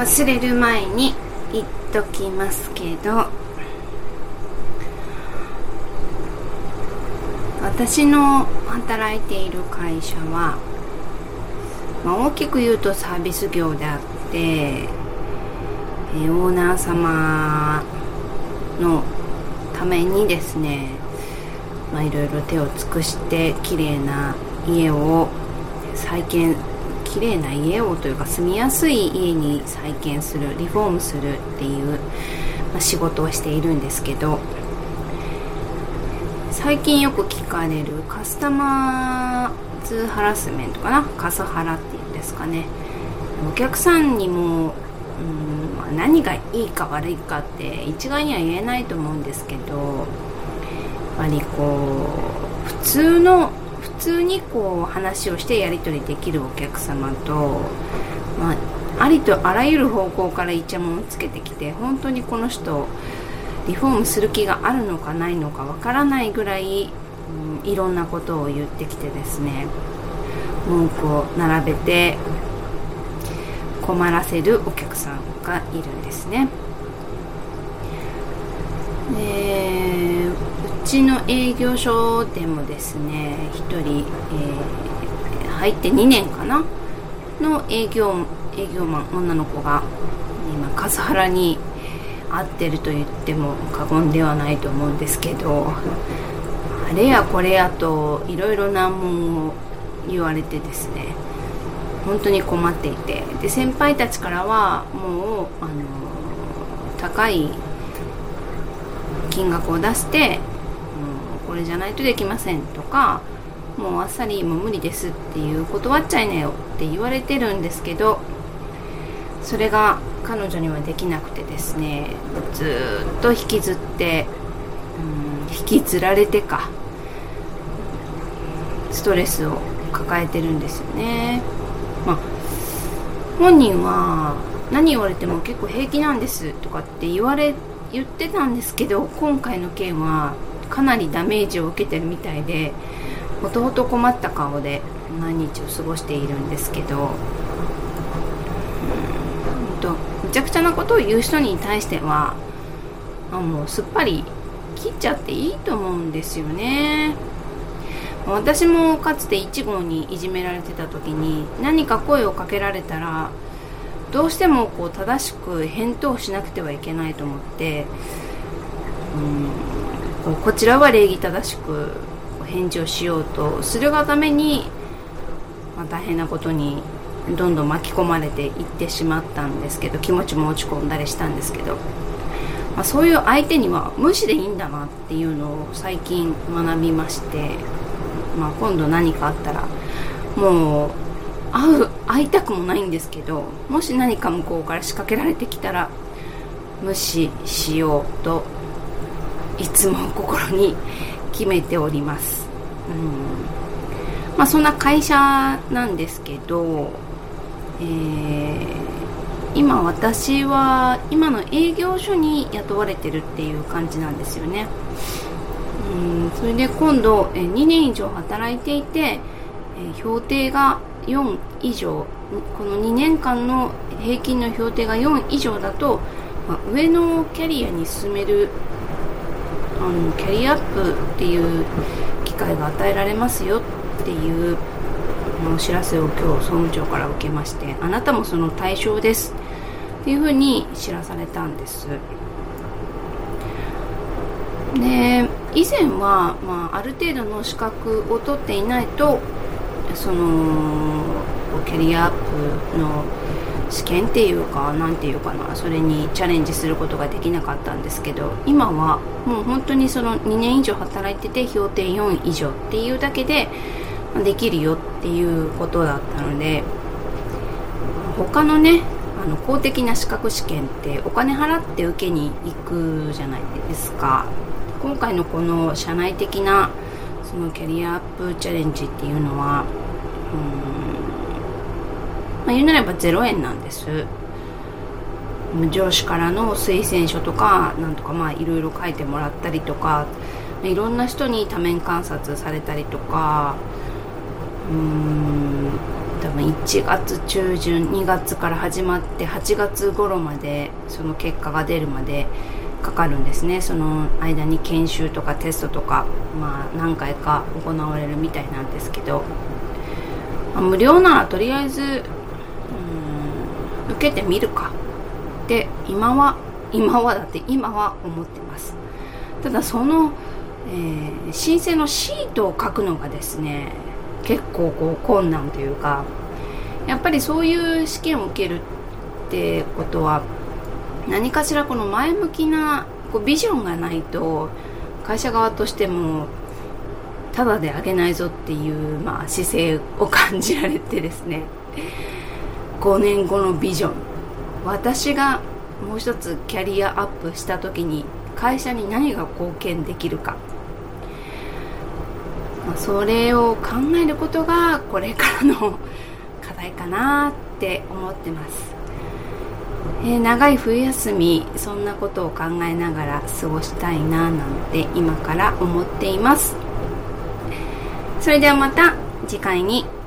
忘れる前に言っときますけど私の働いている会社は、まあ、大きく言うとサービス業であって、えーオーナー様のためにですね、まあ、いろいろ手を尽くして綺麗な家を再建綺麗な家をというか住みやすい家に再建するリフォームするっていう、まあ仕事をしているんですけど最近よく聞かれるカスタマーズハラスメントかな？カスハラっていうんですかね。お客さんにも、うんま何がいいか悪いかって一概には言えないと思うんですけどやっぱりこう普通の普通にこう話をしてやり取りできるお客様と、まあ、ありとあらゆる方向からイチャモンをつけてきて本当にこの人リフォームする気があるのかないのかわからないぐらい、うんいろんなことを言ってきてですね。文句を並べて困らせるお客さんがいるんですね。でちの営業所でもですね1人、えー入って2年かな？の営業営業マン女の子が今カスハラに合ってると言っても過言ではないと思うんですけどあれやこれやといろいろ難問を言われてですね本当に困っていて。で先輩たちからはもうあの高い金額を出してこれじゃないとできませんとかもうあっさりもう無理ですっていう断っちゃいなよって言われてるんですけどそれが彼女にはできなくてですねずっと引きずってうん引きずられてかストレスを抱えてるんですよね。まあ本人は何言われても結構平気なんですとかって言われ言ってたんですけど今回の件はかなりダメージを受けてるみたいでもともと困った顔で何日を過ごしているんですけどうんとむちゃくちゃなことを言う人に対してはあもうすっぱり切っちゃっていいと思うんですよね。私もかつて1号にいじめられてた時に何か声をかけられたらどうしてもこう正しく返答しなくてはいけないと思ってうんこちらは礼儀正しく返事をしようとするがために、まあ、大変なことにどんどん巻き込まれていってしまったんですけど気持ちも落ち込んだりしたんですけど、まあ、そういう相手には無視でいいんだなっていうのを最近学びまして、まあ、今度何かあったらもう会う会いたくもないんですけどもし何か向こうから仕掛けられてきたら無視しようといつも心に決めております、うん。まあ、そんな会社なんですけど、えー今私は今の営業所に雇われてるっていう感じなんですよね、うん、それで今度2年以上働いていて、え評定が4以上。この2年間の平均の評定が4以上だと、まあ上のキャリアに進めるあのキャリアアップっていう機会が与えられますよっていうお知らせを今日総務長から受けましてあなたもその対象ですっていうふうに知らされたんです。で以前は、まあ、ある程度の資格を取っていないとそのキャリアアップの試験っていうかなんていうかなそれにチャレンジすることができなかったんですけど今はもう本当にその2年以上働いてて評定4以上っていうだけでできるよっていうことだったので他のねあの公的な資格試験ってお金払って受けに行くじゃないですか。今回のこの社内的なそのキャリアアップチャレンジっていうのはうん、まあ、言うなれば0円なんです。上司からの推薦書とかなんとかまあいろいろ書いてもらったりとかいろんな人に多面観察されたりとかうーん多分1月中旬2月から始まって8月頃までその結果が出るまでかかるんですね。その間に研修とかテストとか、まあ、何回か行われるみたいなんですけど、ま、無料ならとりあえず受けてみるか。って今は今はだって今は思ってます。ただその、えー、申請のシートを書くのがですね結構こう困難というかやっぱりそういう試験を受けるってことは何かしらこの前向きなこうビジョンがないと会社側としてもただであげないぞっていう、まあ、姿勢を感じられてですね。5年後のビジョン。私がもう一つキャリアアップした時に会社に何が貢献できるか。それを考えることがこれからの課題かなって思ってます、えー、長い冬休みそんなことを考えながら過ごしたいななんて今から思っています。それではまた次回に。